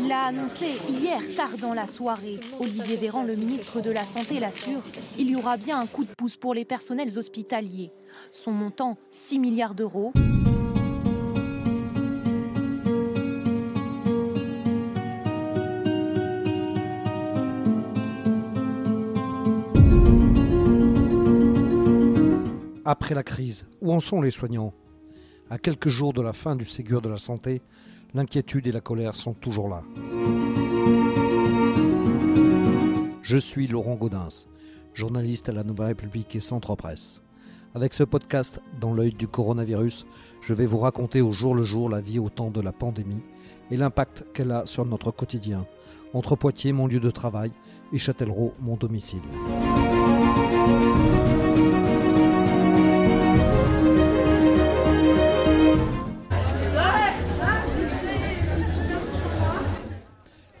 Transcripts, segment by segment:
Il l'a annoncé hier tard dans la soirée. Olivier Véran, le ministre de la Santé, l'assure. Il y aura bien un coup de pouce pour les personnels hospitaliers. Son montant, 6 milliards d'euros. Après la crise, où en sont les soignants? À quelques jours de la fin du Ségur de la santé, l'inquiétude et la colère sont toujours là. Je suis Laurent Gaudens, journaliste à la Nouvelle République et Centre Presse. Avec ce podcast Dans l'œil du coronavirus, je vais vous raconter au jour le jour la vie au temps de la pandémie et l'impact qu'elle a sur notre quotidien, entre Poitiers, mon lieu de travail, et Châtellerault, mon domicile.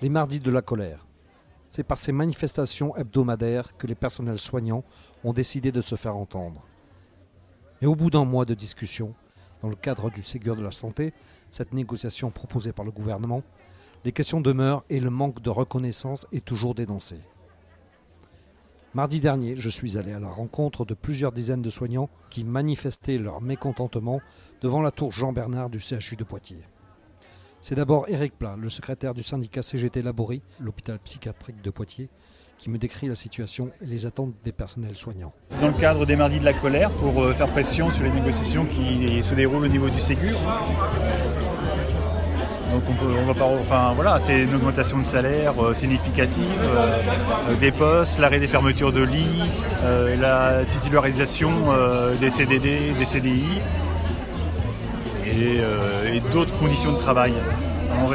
Les mardis de la colère. C'est par ces manifestations hebdomadaires que les personnels soignants ont décidé de se faire entendre. Et au bout d'un mois de discussion, dans le cadre du Ségur de la santé, cette négociation proposée par le gouvernement, les questions demeurent et le manque de reconnaissance est toujours dénoncé. Mardi dernier, je suis allé à la rencontre de plusieurs dizaines de soignants qui manifestaient leur mécontentement devant la tour Jean-Bernard du CHU de Poitiers. C'est d'abord Éric Plat, le secrétaire du syndicat CGT Laborie, l'hôpital psychiatrique de Poitiers, qui me décrit la situation et les attentes des personnels soignants. Dans le cadre des mardis de la colère pour euh, faire pression sur les négociations qui se déroulent au niveau du Ségur. Donc on, peut, va enfin voilà, c'est une augmentation de salaire euh, significative, euh, des postes, l'arrêt des fermetures de lits, la titularisation des CDD, des CDI et, et d'autres conditions de travail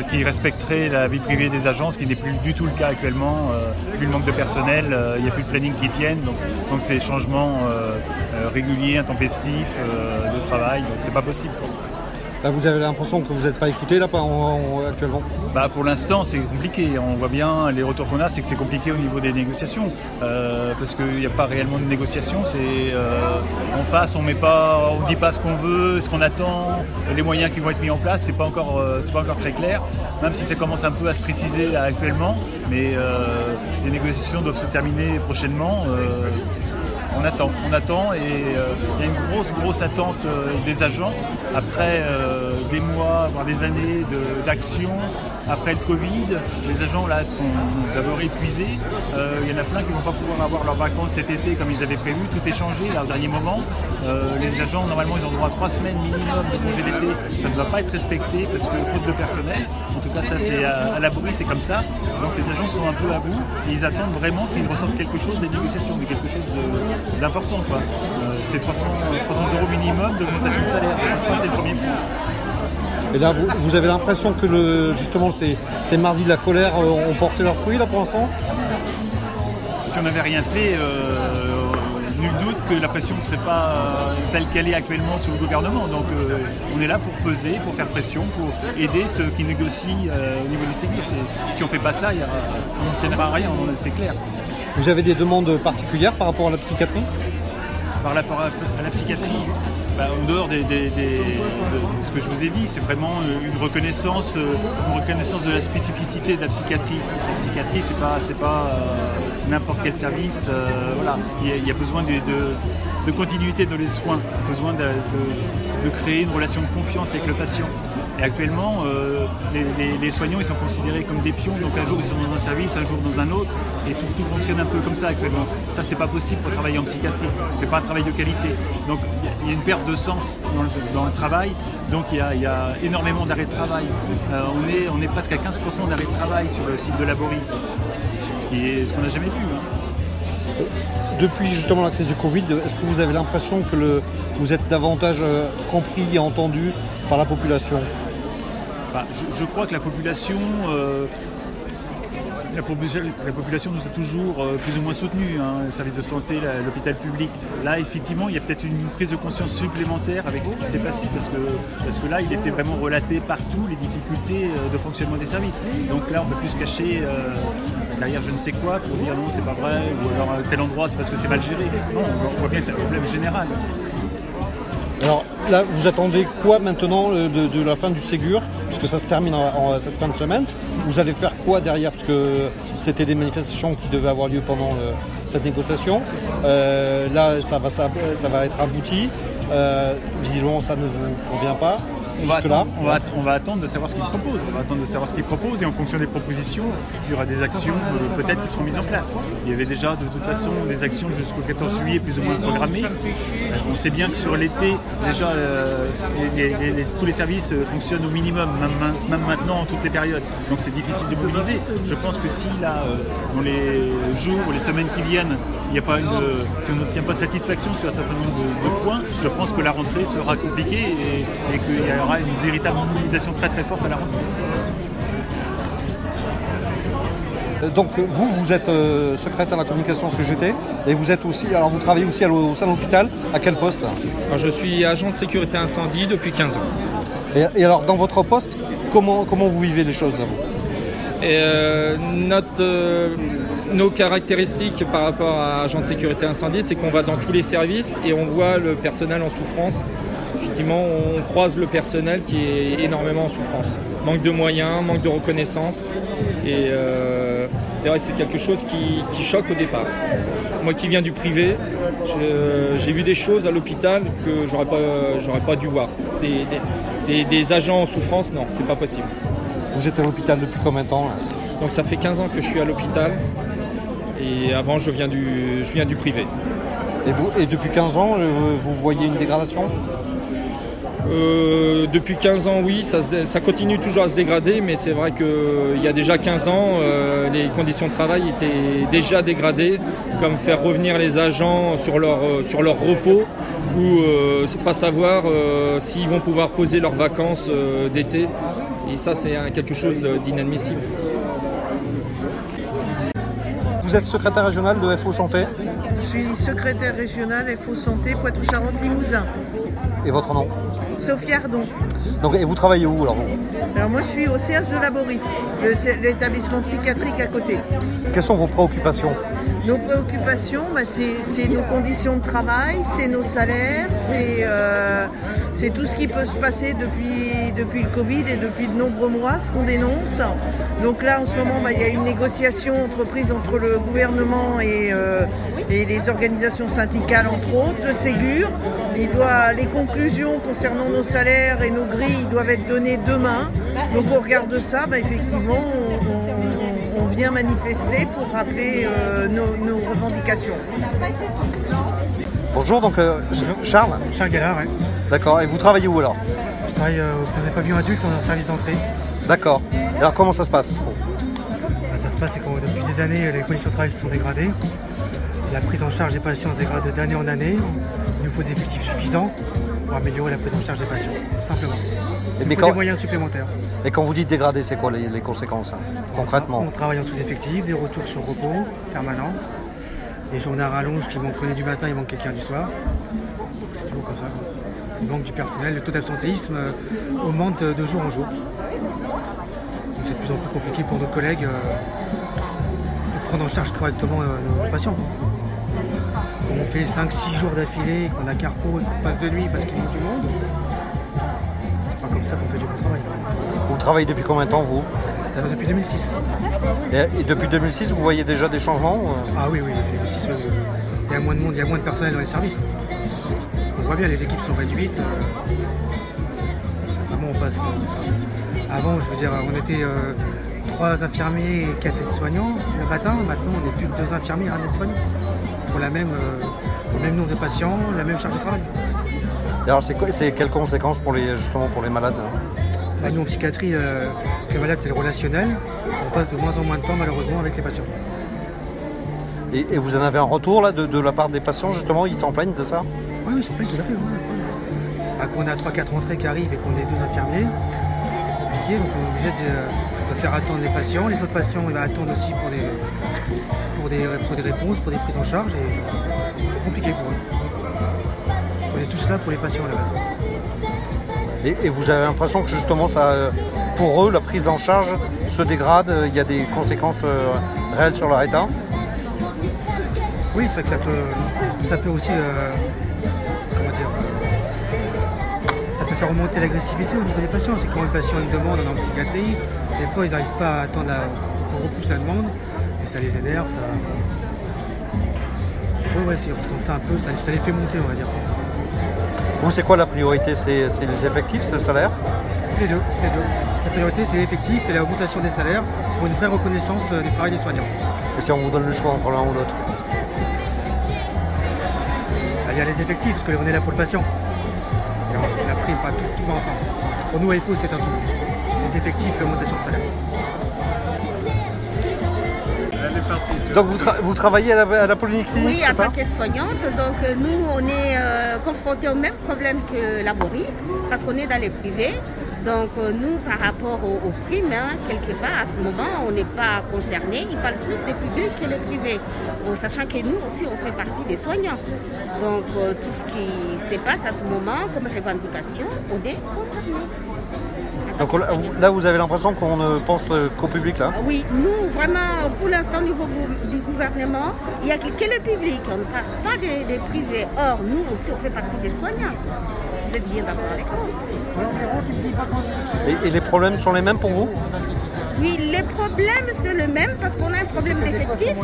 qui respecterait la vie privée des agences, ce qui n'est plus du tout le cas actuellement. Euh, plus le manque de personnel, euh, il n'y a plus de planning qui tienne, donc, donc c'est changements euh, réguliers, intempestifs de travail, donc c'est pas possible. Vous avez l'impression que vous n'êtes pas écouté là actuellement bah, Pour l'instant c'est compliqué. On voit bien les retours qu'on a, c'est que c'est compliqué au niveau des négociations. Euh, parce qu'il n'y a pas réellement de négociation. C'est euh, en face, on met pas, on dit pas ce qu'on veut, ce qu'on attend, les moyens qui vont être mis en place, c'est pas euh, pas encore très clair. Même si ça commence un peu à se préciser actuellement, mais les négociations doivent se terminer prochainement on attend, on attend et euh, il y a une grosse, grosse attente euh, des agents après euh, des mois, voire des années d'action. après le Covid, les agents là sont d'abord épuisés. il y en a plein qui ne vont pas pouvoir avoir leurs vacances cet été comme ils avaient prévu. Tout est changé là, au dernier moment. les agents, normalement, ils ont droit à trois semaines minimum de congé d'été. Ça ne va pas être respecté parce que faute de personnel. En tout cas, ça, c'est à, la l'abri, c'est comme ça. Donc les agents sont un peu à bout et ils attendent vraiment qu'ils ressortent quelque chose des négociations, mais quelque chose de, d'important. Quoi. Euh, c'est 300, 300 euros minimum d'augmentation de salaire. Ça, c'est le premier point. Et là, vous, avez l'impression que le, justement ces, ces mardis de la colère euh, ont porté leurs fruits là pour l'instant? Si on n'avait rien fait, euh, nul doute que la pression ne serait pas celle qu'elle est actuellement sous le gouvernement. Donc on est là pour peser, pour faire pression, pour aider ceux qui négocient au niveau du Ségur. Si on ne fait pas ça, on ne tiendra rien, c'est clair. Vous avez des demandes particulières par rapport à la psychiatrie Par rapport à, la psychiatrie, bah, en dehors de, ce que je vous ai dit, c'est vraiment une reconnaissance, euh, une reconnaissance de la spécificité de la psychiatrie. La psychiatrie, c'est pas, c'est pas euh, n'importe quel service. Euh, voilà, il y, a, besoin de, continuité dans les soins, besoin de créer une relation de confiance avec le patient. Et actuellement, euh, les, soignants ils sont considérés comme des pions, donc un jour ils sont dans un service, un jour dans un autre, et tout, fonctionne un peu comme ça actuellement. Ça c'est pas possible pour travailler en psychiatrie, c'est pas un travail de qualité. Donc il y a une perte de sens dans le, travail, donc il y, a, énormément d'arrêts de travail. Euh, on, est, on est presque à 15% d'arrêts de travail sur le site de Laborie, ce qu'on n'a jamais vu. Hein. Depuis justement la crise du Covid, est-ce que vous avez l'impression que vous êtes davantage euh, compris et entendu par la population? Bah, je, crois que la population, euh, la, population nous a toujours euh, plus ou moins soutenus, hein, le service de santé, l'hôpital public. Là, effectivement, il y a peut-être une prise de conscience supplémentaire avec ce qui s'est passé, parce que, parce que là, il était vraiment relaté partout les difficultés euh, de fonctionnement des services. Donc là, on ne peut plus se cacher derrière je ne sais quoi pour dire non, c'est pas vrai, ou alors à tel endroit, c'est parce que c'est mal géré. Non, on voit bien que c'est un problème général. Là, vous attendez quoi maintenant de, de la fin du Ségur puisque ça se termine en, cette fin de semaine. Vous allez faire quoi derrière Parce que c'était des manifestations qui devaient avoir lieu pendant cette négociation. là, ça va, ça, va être abouti. visiblement, ça ne vous convient pas on va, attendre, de savoir ce qu'ils proposent. On va attendre de savoir ce qu'ils proposent et en fonction des propositions, il y aura des actions euh, peut-être qui seront mises en place. Il y avait déjà de toute façon des actions jusqu'au 14 juillet plus ou moins programmées. Euh, on sait bien que sur l'été, déjà euh, tous les services fonctionnent au minimum, même, maintenant en toutes les périodes. Donc c'est difficile de mobiliser. Je pense que si là, dans les jours ou les semaines qui viennent, il a pas une, si on n'obtient pas satisfaction sur un certain nombre de, points, je pense que la rentrée sera compliquée et, et qu'il y aura une véritable mobilisation très très forte à la rentrée. Euh, donc vous, vous êtes euh, secrétaire de la communication CGT et vous êtes aussi, alors vous travaillez aussi au sein de l'hôpital. À quel poste? Je suis agent de sécurité incendie depuis 15 ans. Et, alors dans votre poste, comment, comment vous vivez les choses à vous? Et euh, notre, nos caractéristiques par rapport à agent de sécurité incendie, c'est qu'on va dans tous les services et on voit le personnel en souffrance effectivement, on croise le personnel qui est énormément en souffrance. Manque de moyens, manque de reconnaissance. Et euh, c'est vrai que c'est quelque chose qui, choque au départ. Moi qui viens du privé, j'ai vu des choses à l'hôpital que j'aurais pas, pas dû voir. Des, agents en souffrance, non, c'est pas possible. Vous êtes à l'hôpital depuis combien de temps Donc ça fait 15 ans que je suis à l'hôpital. Et avant, je viens du, je viens du privé. Et, vous, et depuis 15 ans, euh, vous voyez une dégradation? Euh, depuis 15 ans, oui, ça, continue toujours à se dégrader, mais c'est vrai qu'il y a déjà 15 ans, euh, les conditions de travail étaient déjà dégradées, comme faire revenir les agents sur leur, euh, sur leur repos, ou pas savoir s'ils vont pouvoir poser leurs vacances d'été. Et ça, c'est quelque chose d'inadmissible. Vous êtes secrétaire régional de FO Santé Je suis secrétaire régional FO Santé Poitou-Charentes-Limousin. Et votre nom Sophie Ardon. Donc, et vous travaillez où alors Alors moi je suis au Serge de Laborie, l'établissement psychiatrique à côté. Quelles sont vos préoccupations? Nos préoccupations, bah, c'est nos conditions de travail, c'est nos salaires, euh, c'est tout ce qui peut se passer depuis, depuis le Covid et depuis de nombreux mois, ce qu'on dénonce. Donc là en ce moment, bah, il y a une négociation entreprise entre le gouvernement et, euh, et les organisations syndicales entre autres, le Ségur. Il doit, les conclusions concernant nos salaires et nos grilles doivent être données demain. Donc on regarde ça, bah, effectivement, on, vient manifester pour rappeler euh, nos, revendications. Bonjour, donc euh, Charles Charles Gallard, oui. D'accord, et vous travaillez où alors? Je travaille euh, au pavillon adulte en service d'entrée. D'accord. Alors comment ça se passe? Bah, Ça se passe, c'est que depuis des années, les conditions de travail se sont dégradées. La prise en charge des patients se dégrade d'année en année. Faut des effectifs suffisants pour améliorer la prise en charge des patients, tout simplement. Il faut des moyens supplémentaires. Et quand vous dites dégrader, c'est quoi les, conséquences hein, concrètement On travaille en sous-effectif, des retours sur repos permanents, des journées à rallonge qui manquent du matin, il manque quelqu'un du soir. C'est toujours comme ça. Il manque du personnel, le taux d'absentéisme euh, augmente de jour en jour. Donc c'est de plus en plus compliqué pour nos collègues euh, de prendre en charge correctement euh, nos patients on fait 5-6 jours d'affilée, qu'on a qu'un repos et qu'on passe de nuit parce qu'il y a du monde, c'est pas comme ça qu'on fait du bon travail. Vous travaillez depuis combien de temps, vous? Ça va depuis 2006. Et, depuis 2006, vous voyez déjà des changements Ah oui, oui, depuis 2006, il y a moins de monde, il y a moins de personnel dans les services. On voit bien, les équipes sont réduites. Simplement, on passe. Euh, avant, je veux dire, on était euh, trois infirmiers et quatre aides-soignants le matin. Maintenant, on n'est plus que deux infirmiers et un aide-soignant pour la même, euh, le même nombre de patients, la même charge de travail. Et alors, c'est, quoi, c'est quelles conséquences pour les, justement pour les malades hein? Bah, Nous, en psychiatrie, euh, les malades, c'est le relationnel. On passe de moins en moins de temps, malheureusement, avec les patients. Et, vous en avez un retour là, de, la part des patients, justement? Ils s'en plaignent de ça? Oui, ils s'en plaignent tout à fait. Bah, quand on a 3-4 entrées qui arrivent et qu'on est deux infirmiers, c'est compliqué, donc on est obligé de, faire attendre les patients. Les autres patients ils attendent aussi pour les, pour des, réponses, pour des prises en charge et c'est compliqué pour eux. On est tous là pour les patients à la base. Et, vous avez l'impression que justement ça, pour eux, la prise en charge se dégrade, il y a des conséquences euh, réelles sur leur état? Oui, c'est vrai que ça peut, ça peut aussi euh, comment dire, ça peut faire remonter l'agressivité au niveau des patients. C'est quand le patient a une demande en psychiatrie, des fois ils n'arrivent pas à attendre qu'on repousse la demande et ça les énerve, ça. Ouais, ouais, ils ressentent ça un peu, ça, ça les fait monter, on va dire. Vous, c'est quoi la priorité? C'est les effectifs, c'est le salaire? Les deux, les deux. La priorité, c'est l'effectif et l'augmentation des salaires pour une vraie reconnaissance du travail des soignants. Et si on vous donne le choix entre l'un ou l'autre? Il y a les effectifs, parce qu'on est là pour le patient. C'est la prime, enfin, tout, tout, va ensemble. Pour nous, faut c'est un tout. Les effectifs, l'augmentation de salaire. Donc vous, vous, travaillez à la, à la polyclinique Oui, à paquet soignante. Donc euh, nous, on est euh, confrontés au même problème que la Borie, parce qu'on est dans les privés. Donc euh, nous, par rapport aux, primes, hein, quelque part, à ce moment, on n'est pas concerné. Ils parlent plus des publics que les privés. sachant que nous aussi, on fait partie des soignants. Donc euh, tout ce qui se passe à ce moment comme revendication, on est concerné. Donc là, vous avez l'impression qu'on ne pense qu'au public là Oui, nous, vraiment, pour l'instant, au niveau du gouvernement, il n'y a que, le public, on ne parle pas des, des privés. Or, nous aussi, on fait partie des soignants. Vous êtes bien d'accord avec nous et, les problèmes sont les mêmes pour vous oui, les problèmes, c'est le même parce qu'on a un problème d'effectif.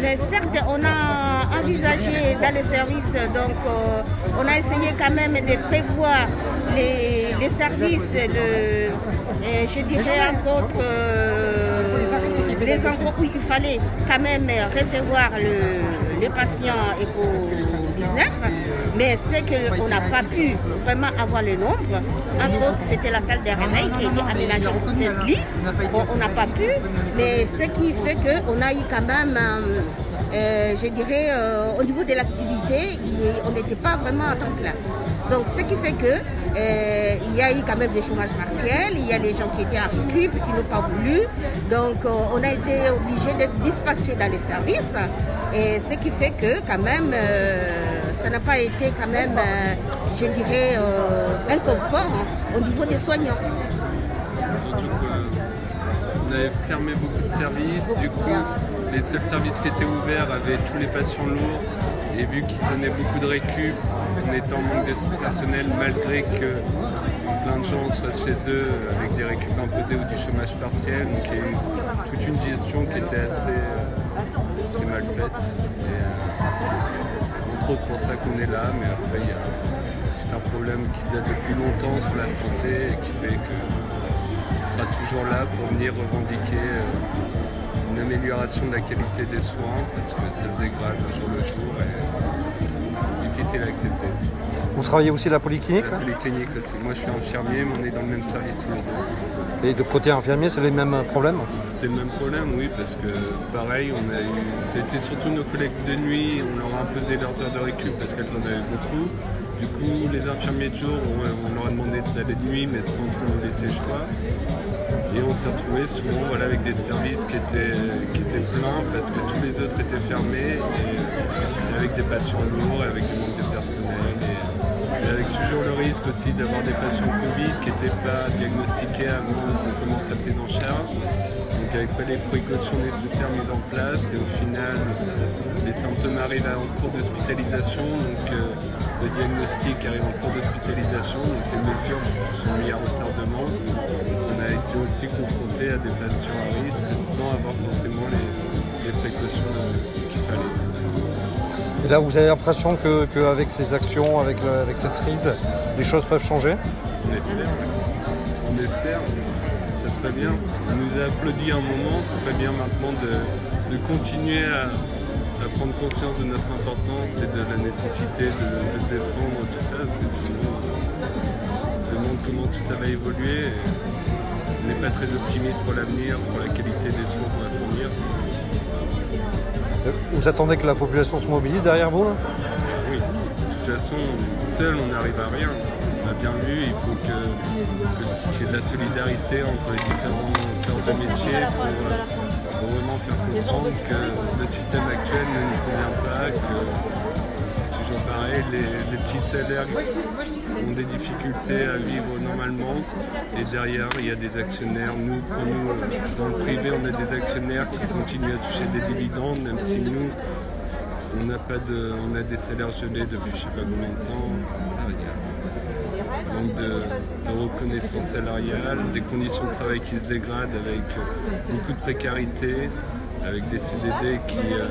Mais certes, on a envisagé dans les services, donc euh, on a essayé quand même de prévoir les, services, je dirais entre autres euh, les endroits où il fallait quand même recevoir les patients éco 19, mais c'est qu'on n'a pas pu vraiment avoir le nombre. Entre autres, c'était la salle de réveil qui a été aménagée pour 16 lits. On n'a pas pu, mais ce qui fait qu'on a eu quand même, euh, euh, je dirais, au niveau de l'activité, on n'était pas vraiment en temps plein. Donc, ce qui fait que il y a eu quand même des chômages partiels, il y a des gens qui étaient en récup, qui n'ont pas voulu. Donc, on a été obligé d'être dispatchés dans les services. Et ce qui fait que quand même, euh, ça n'a pas été quand même, euh, je dirais, euh, un confort hein, au niveau des soignants. Surtout avait fermé beaucoup de services, du coup les seuls services qui étaient ouverts avaient tous les patients lourds et vu qu'ils donnaient beaucoup de récup, on était en manque de personnel malgré que plein de gens soient chez eux avec des récup imposés ou du chômage partiel. Donc il y a eu toute une gestion qui était assez c'est mal faite. c'est entre autres pour ça qu'on est là, mais après il y a c'est un problème qui date depuis longtemps sur la santé et qui fait qu'on sera toujours là pour venir revendiquer euh, une amélioration de la qualité des soins parce que ça se dégrade jour le jour difficile à accepter. Vous travaillez aussi à la polyclinique La polyclinique aussi. Moi je suis infirmier, mais on est dans le même service tous les deux. Et de côté infirmier, c'est les mêmes problèmes C'était le même problème, oui, parce que pareil, on a eu. C'était surtout nos collègues de nuit, on leur a imposé leurs heures de récup parce qu'elles en avaient beaucoup. Du coup, les infirmiers de jour, on, leur a demandé d'aller de nuit, mais sans trop nous laisser le choix. Et on s'est retrouvé souvent voilà, avec des services qui étaient, qui étaient pleins parce que tous les autres étaient fermés et, avec des patients lourds, et avec des toujours le risque aussi d'avoir des patients Covid qui n'étaient pas diagnostiqués avant qu'on commence la prise en charge. Donc avec pas les précautions nécessaires mises en place et au final les symptômes arrivent en cours d'hospitalisation, donc euh, le diagnostic arrive en cours d'hospitalisation, donc les mesures sont mises à retardement. On a été aussi confronté à des patients à risque sans avoir forcément les, les précautions fallait. Et là, vous avez l'impression qu'avec ces actions, avec, cette crise, les choses peuvent changer On espère, On espère, ça serait bien. On nous a applaudi un moment, ce serait bien maintenant de, continuer à, prendre conscience de notre importance et de la nécessité de, défendre tout ça, parce que sinon, ça montre comment tout ça va évoluer. on n'est pas très optimiste pour l'avenir, pour la qualité des soins qu'on va fournir. Vous attendez que la population se mobilise derrière vous Oui, de toute façon, seul on n'arrive à rien. On a bien vu, il faut qu'il y ait de la solidarité entre les différents corps de métier pour, vraiment faire comprendre que le système actuel ne nous convient pas, pareil, les, petits salaires ont des difficultés à vivre normalement. Et derrière, il y a des actionnaires. Nous, pour nous, dans le privé, on a des actionnaires qui continuent à toucher des dividendes, même si nous, on n'a pas de, on a des salaires gelés depuis je ne sais pas combien de temps. manque de, de reconnaissance salariale, des conditions de travail qui se dégradent avec euh, beaucoup de précarité, avec des CDD qui euh,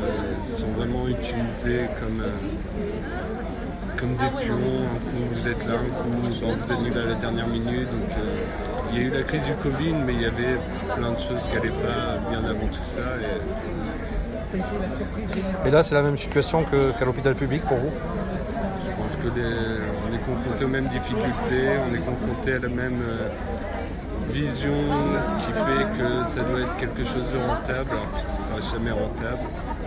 sont vraiment utilisés comme, euh, comme des pions. Un coup vous êtes là, un coup vous êtes à la dernière minute. Donc, euh, il y a eu la crise du Covid, mais il y avait plein de choses qui n'allaient pas bien avant tout ça. Et Et là, c'est la même situation qu'à l'hôpital public pour vous? je pense que les- on est confronté aux mêmes difficultés, on est confronté à la même euh, vision qui fait que ça doit être quelque chose de rentable, alors que ce ne sera jamais rentable.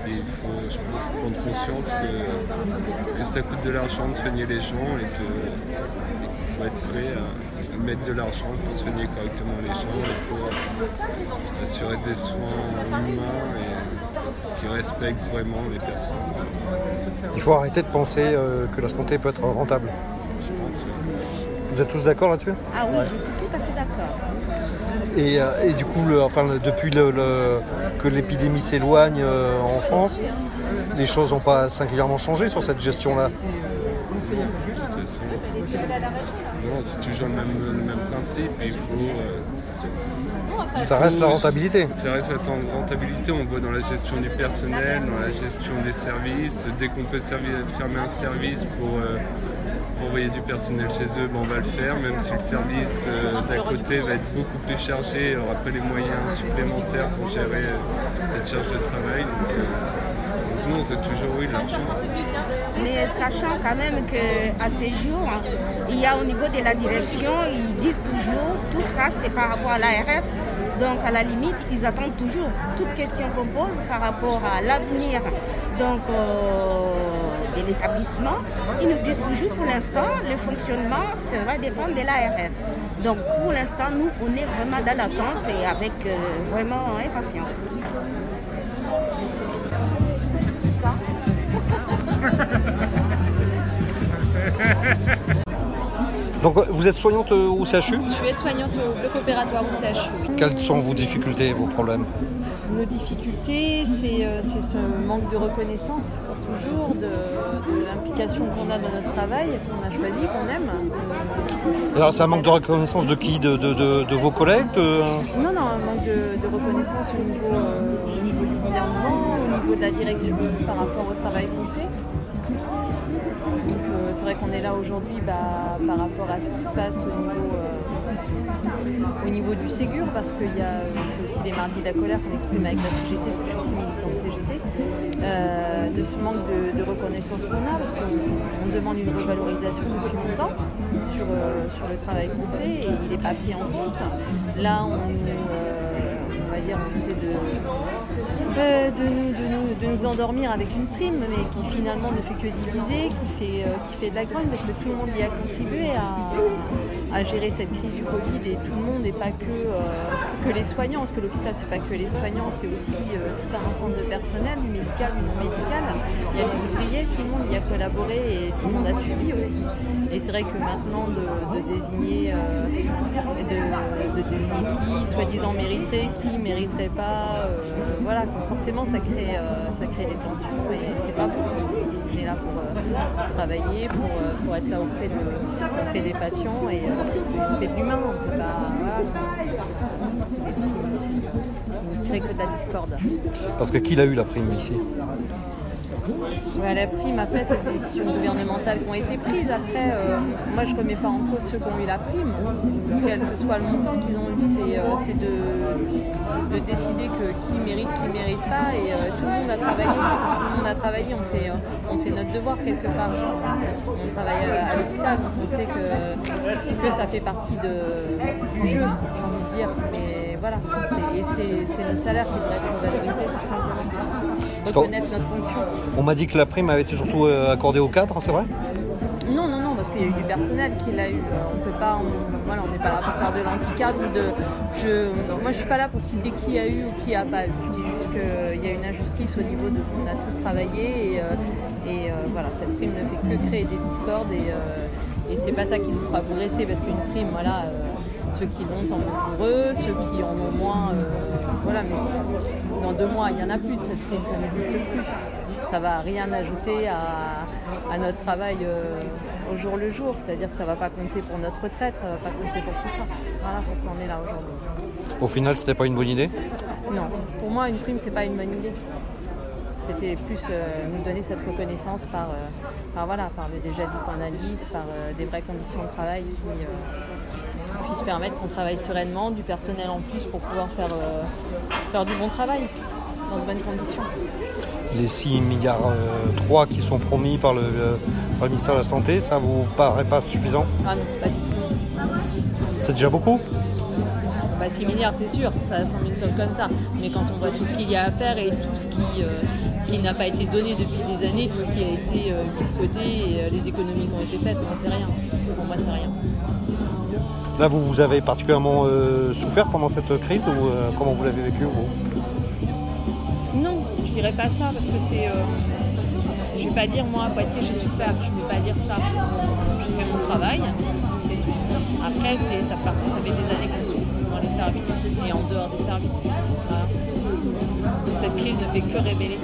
Et il faut, je pense, prendre conscience que, que ça coûte de l'argent de soigner les gens et qu'il faut être prêt à, à mettre de l'argent pour soigner correctement les gens et pour assurer des soins humains et qui respectent vraiment les personnes. Il faut arrêter de penser euh, que la santé peut être rentable. Je pense que- Vous êtes tous d'accord là-dessus? Ah oui, je suis tout à fait d'accord. Et, euh, et du coup, le- enfin, le- depuis le- que l'épidémie s'éloigne euh, en France, les choses n'ont pas singulièrement changé sur cette gestion-là. Non, c'est toujours le même, le même principe. Il faut, euh, Ça reste la rentabilité. ça reste la rentabilité. On voit dans la gestion du personnel, dans la gestion des services. Dès qu'on peut servir, fermer un service pour, euh, envoyer du personnel chez eux, ben, on va le faire, même si le service euh, d'à côté va être beaucoup plus chargé, il aura pas les moyens supplémentaires pour gérer euh, cette charge de travail. Donc, euh, donc non, c'est toujours de l'argent. Mais sachant quand même qu'à ces jours, il y a au niveau de la direction, ils disent toujours, tout ça c'est par rapport à l'ARS. Donc à la limite, ils attendent toujours toute question qu'on pose par rapport à l'avenir donc, euh, de l'établissement. Ils nous disent toujours pour l'instant, le fonctionnement, ça va dépendre de l'ARS. Donc pour l'instant, nous, on est vraiment dans l'attente et avec euh, vraiment impatience. Donc euh, vous êtes soignante au CHU Je suis aide-soignante au bloc opératoire au CHU. Quelles sont vos difficultés, vos problèmes? Nos difficultés, c'est euh, c'est ce manque de reconnaissance pour toujours, de, de l'implication qu'on a dans notre travail, qu'on a choisi, qu'on aime. Alors c'est un manque de reconnaissance de qui de, de- de- de vos collègues Non, non, un manque de, de reconnaissance au niveau, euh, au niveau du gouvernement, au niveau de la direction par rapport au travail qu'on fait. Donc euh, c'est vrai qu'on est là aujourd'hui bah, par rapport à ce qui se passe au niveau, euh, au niveau du Ségur, parce que c'est aussi les mardis de la colère qu'on exprime avec la CGT, parce que je suis aussi militante CGT, euh, de ce manque de, reconnaissance qu'on a, parce qu'on on demande une revalorisation depuis longtemps sur, euh, sur le travail qu'on fait et il n'est pas pris en compte. Là, on, euh, va dire, on essaie de, de, nous, de, nous, de nous endormir avec une prime, mais qui finalement ne fait que diviser, qui fait, qui fait de la grogne, parce que tout le monde y a contribué à, à gérer cette crise du Covid et tout le monde n'est pas que, euh, que les soignants, parce que l'hôpital c'est pas que les soignants, c'est aussi euh, tout un ensemble de personnel, médical ou non médical. Il y a les ouvriers, tout le monde y a collaboré et tout le monde a suivi aussi. Et c'est vrai que maintenant de, désigner, euh, de, désigner qui soi-disant mériterait, qui mériterait pas, voilà, forcément ça crée, ça crée des tensions et c'est pas bon. Est là pour, euh, pour travailler, pour, euh, pour être là auprès, de, auprès des patients et euh, de l'humain. On peut pas, voilà, c'est des primes qui, qui ne créent que de la discorde. Parce que qui l'a eu la prime ici? Ouais, la prime, après, c'est des décisions gouvernementales qui ont été prises. Après, euh, moi, je ne remets pas en cause ceux qui ont eu la prime, quel que soit le montant qu'ils ont eu. C'est, euh, c'est de, de décider que qui mérite, qui ne mérite pas. Et euh, tout le monde a travaillé. A. On fait, euh, on fait notre devoir quelque part. On travaille à, à l'hôpital, on sait que, que ça fait partie de, du jeu, j'ai envie de dire. Mais voilà, c'est, et c'est, le salaire qui devrait être revalorisé, tout simplement. Reconnaître notre fonction. On m'a dit que la prime avait été surtout euh, accordée aux cadres, c'est vrai? Non, non, non, parce qu'il y a eu du personnel qui l'a eu. Euh, On peut pas, on, voilà, on n'est pas là pour faire de l'anticadre ou de. Je, moi, je suis pas là pour citer qui a eu ou qui a pas eu. Qu'il y a une injustice au niveau de qu'on a tous travaillé et, euh, euh, voilà, cette prime ne fait que créer des discordes et, euh, et c'est pas ça qui nous fera progresser parce qu'une prime, voilà. ceux qui l'ont tant mieux pour eux, ceux qui en ont moins, voilà, mais dans deux mois, il n'y en a plus de cette prime, ça n'existe plus. Ça va rien ajouter à, notre travail au jour le jour. C'est-à-dire que ça ne va pas compter pour notre retraite, ça ne va pas compter pour tout ça. Voilà pourquoi on est là aujourd'hui. Au final, c'était pas une bonne idée? Non, pour moi, une prime, c'est pas une bonne idée. C'était plus euh, nous donner cette reconnaissance par, par, voilà, par le déjà qu'on analyse, par des vraies conditions de travail qui, puisse permettre qu'on travaille sereinement, du personnel en plus pour pouvoir faire, euh, faire du bon travail dans de bonnes conditions. Les 6 milliards 3 euh, qui sont promis par le, ministère de la Santé, ça vous paraît pas suffisant? Ah non, pas du tout. C'est déjà beaucoup? Bah 6 milliards c'est sûr, ça semble une somme comme ça. Mais quand on voit tout ce qu'il y a à faire et tout ce qui, euh, qui n'a pas été donné depuis des années, tout ce qui a été mis de côté et les économies qui ont été faites, moi c'est rien. Pour moi c'est rien. Là, vous, vous avez particulièrement euh, souffert pendant cette crise ou euh, comment vous l'avez vécu vous? Non, je dirais pas ça parce que c'est. Euh, je vais pas dire moi à Poitiers j'ai souffert, je ne vais pas dire ça. J'ai fait mon travail, c'est tout. Après, ça, par contre, ça fait des années dans les services et en dehors des services. Cette crise ne fait que révéler,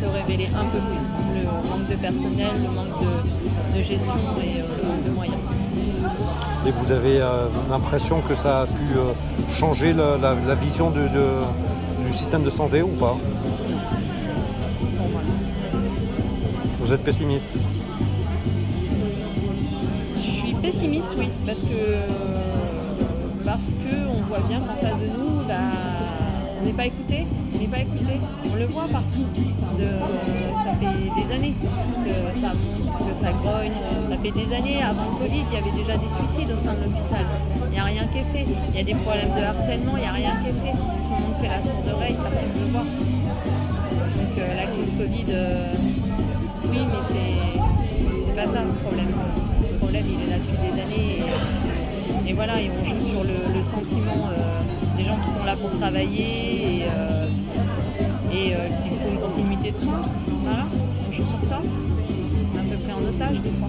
que révéler un peu plus le manque de personnel, le manque de, gestion et manque de moyens. Et vous avez euh, l'impression que ça a pu euh, changer la, vision du système de santé ou pas? Vous êtes pessimiste? Je suis pessimiste, oui, parce que parce que voit bien qu'en face de nous, bah, on n'est pas écouté, on n'est pas écouté. On le voit partout. ça fait des années que ça monte, que ça grogne. Ça fait des années, avant le Covid, il y avait déjà des suicides au sein de l'hôpital. Il n'y a rien qui est fait. Il y a des problèmes de harcèlement, il n'y a rien qui est fait. Tout le monde fait la sourde oreille, personne ne le voit. Donc euh, la crise Covid, euh, oui, mais c'est pas ça le problème. Le problème, il est là depuis des années. Et, voilà, et on joue sentiment. Euh, des gens qui sont là pour travailler et, euh, et euh, qui font une continuité de soins. Voilà, on joue sur ça. On est un peu pris en otage des fois.